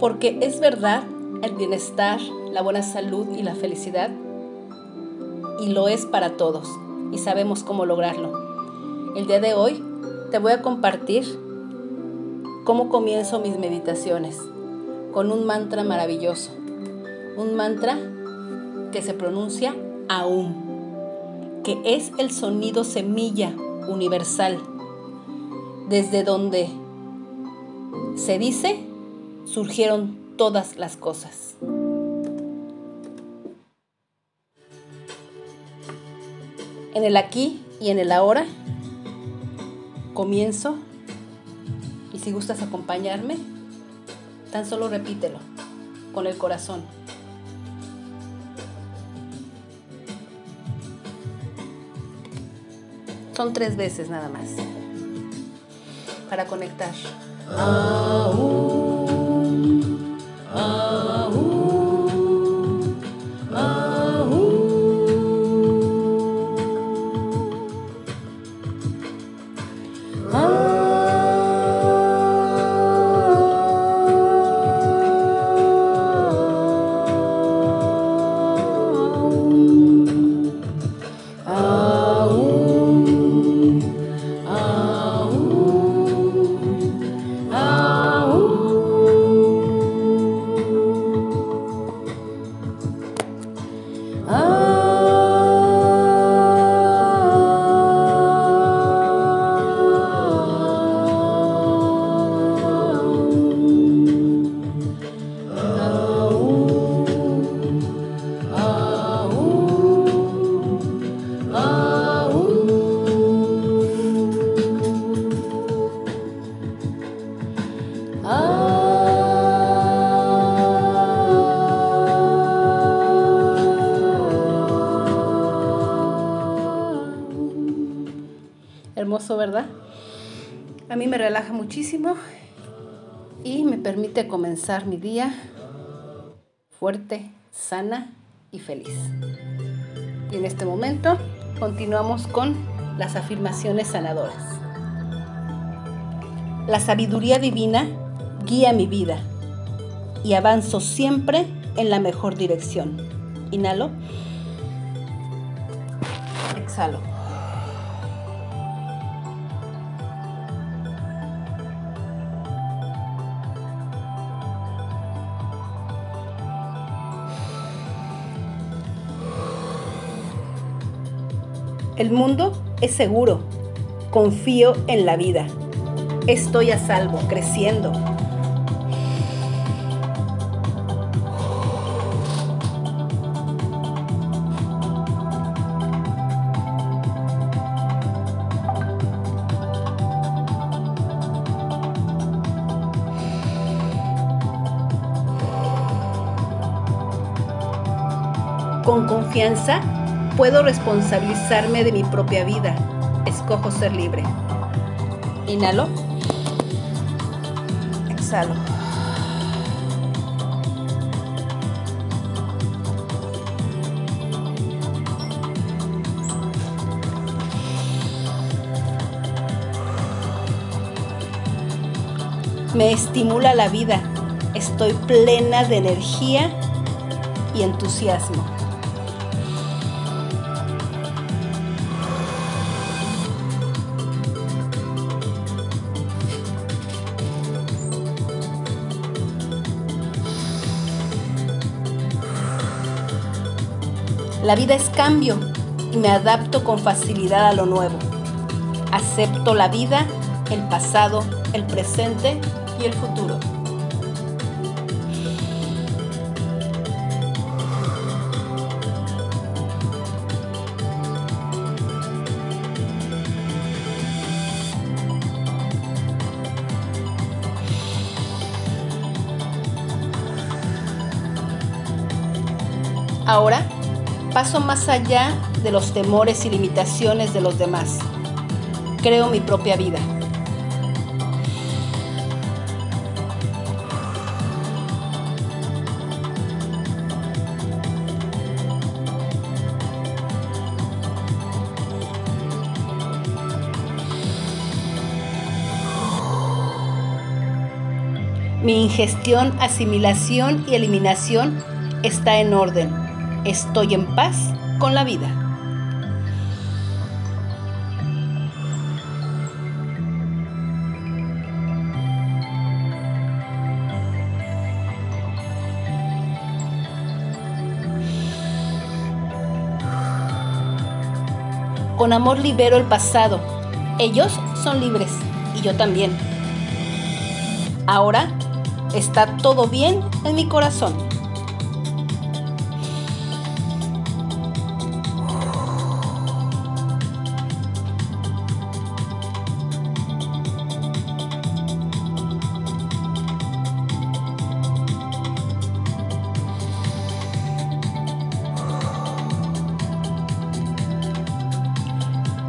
Porque es verdad el bienestar, la buena salud y la felicidad. Y lo es para todos. Y sabemos cómo lograrlo. El día de hoy te voy a compartir cómo comienzo mis meditaciones con un mantra maravilloso. Un mantra que se pronuncia aún, que es el sonido semilla universal, desde donde se dice surgieron todas las cosas. En el aquí y en el ahora comienzo y si gustas acompañarme, tan solo repítelo con el corazón. Son tres veces nada más para conectar. A mí me relaja muchísimo y me permite comenzar mi día fuerte, sana y feliz. Y en este momento continuamos con las afirmaciones sanadoras. La sabiduría divina guía mi vida y avanzo siempre en la mejor dirección. Inhalo. Exhalo. El mundo es seguro. Confío en la vida. Estoy a salvo, creciendo. Con confianza Puedo responsabilizarme de mi propia vida. Escojo ser libre. Inhalo. Exhalo. Me estimula la vida. Estoy plena de energía y entusiasmo. La vida es cambio y me adapto con facilidad a lo nuevo. Acepto la vida, el pasado, el presente y el futuro. Ahora Paso más allá de los temores y limitaciones de los demás. Creo mi propia vida. Mi ingestión, asimilación y eliminación está en orden. Estoy en paz con la vida. Con amor libero el pasado. Ellos son libres y yo también. Ahora está todo bien en mi corazón.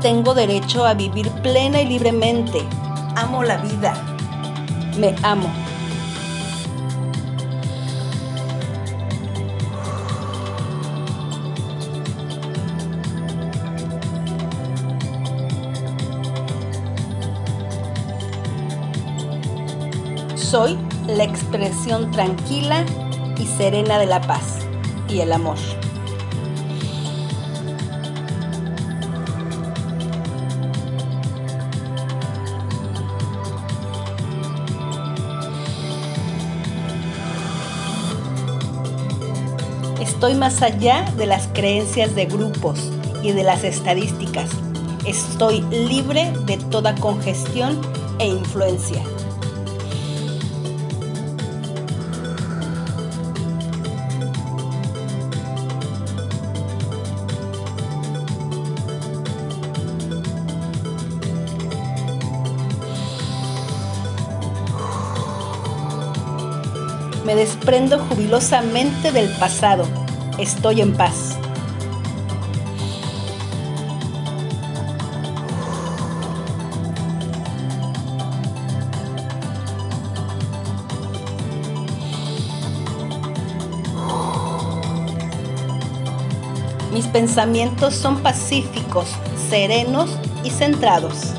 Tengo derecho a vivir plena y libremente. Amo la vida. Me amo. Soy la expresión tranquila y serena de la paz y el amor. Estoy más allá de las creencias de grupos y de las estadísticas. Estoy libre de toda congestión e influencia. Me desprendo jubilosamente del pasado estoy en paz. Mis pensamientos son pacíficos, serenos y centrados.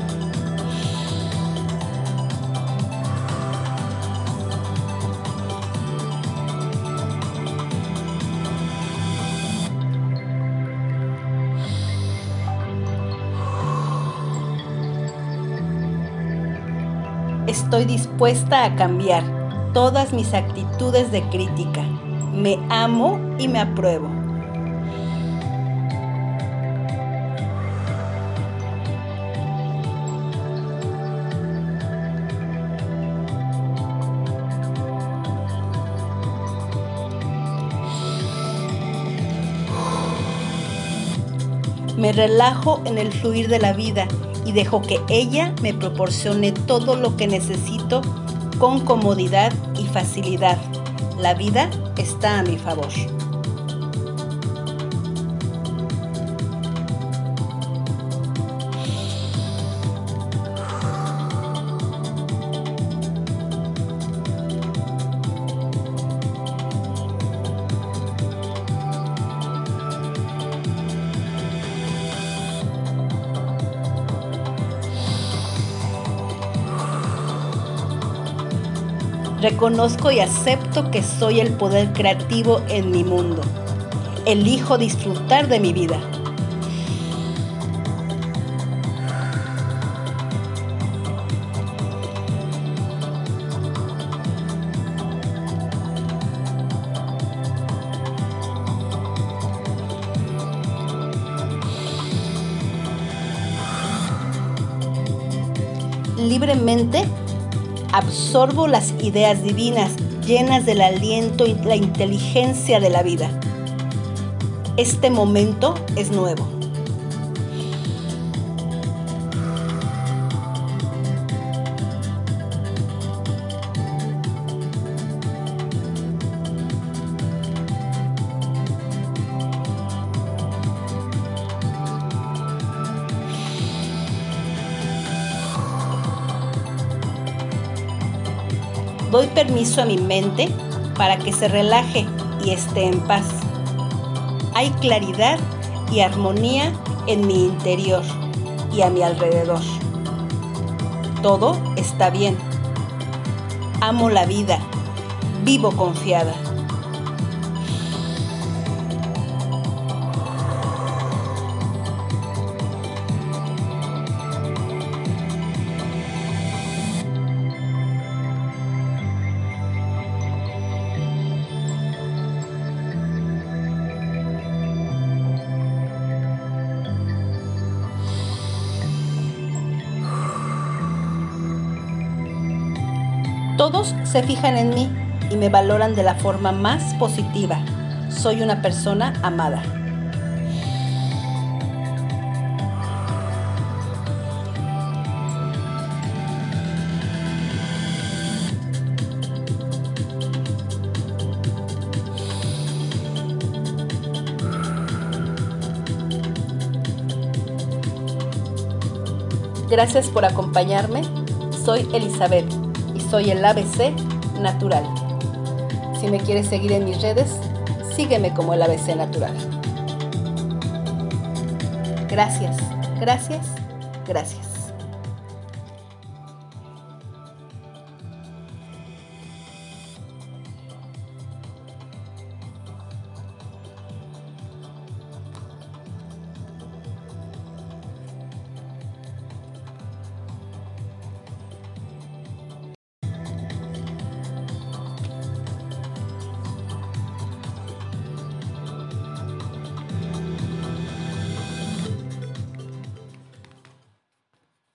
Estoy dispuesta a cambiar todas mis actitudes de crítica. Me amo y me apruebo. Me relajo en el fluir de la vida y dejo que ella me proporcione todo lo que necesito con comodidad y facilidad. La vida está a mi favor. Reconozco y acepto que soy el poder creativo en mi mundo. Elijo disfrutar de mi vida. Libremente absorbo las ideas divinas llenas del aliento y la inteligencia de la vida. Este momento es nuevo. Doy permiso a mi mente para que se relaje y esté en paz. Hay claridad y armonía en mi interior y a mi alrededor. Todo está bien. Amo la vida. Vivo confiada. Todos se fijan en mí y me valoran de la forma más positiva. Soy una persona amada. Gracias por acompañarme. Soy Elizabeth soy el ABC Natural. Si me quieres seguir en mis redes, sígueme como el ABC Natural. Gracias, gracias, gracias.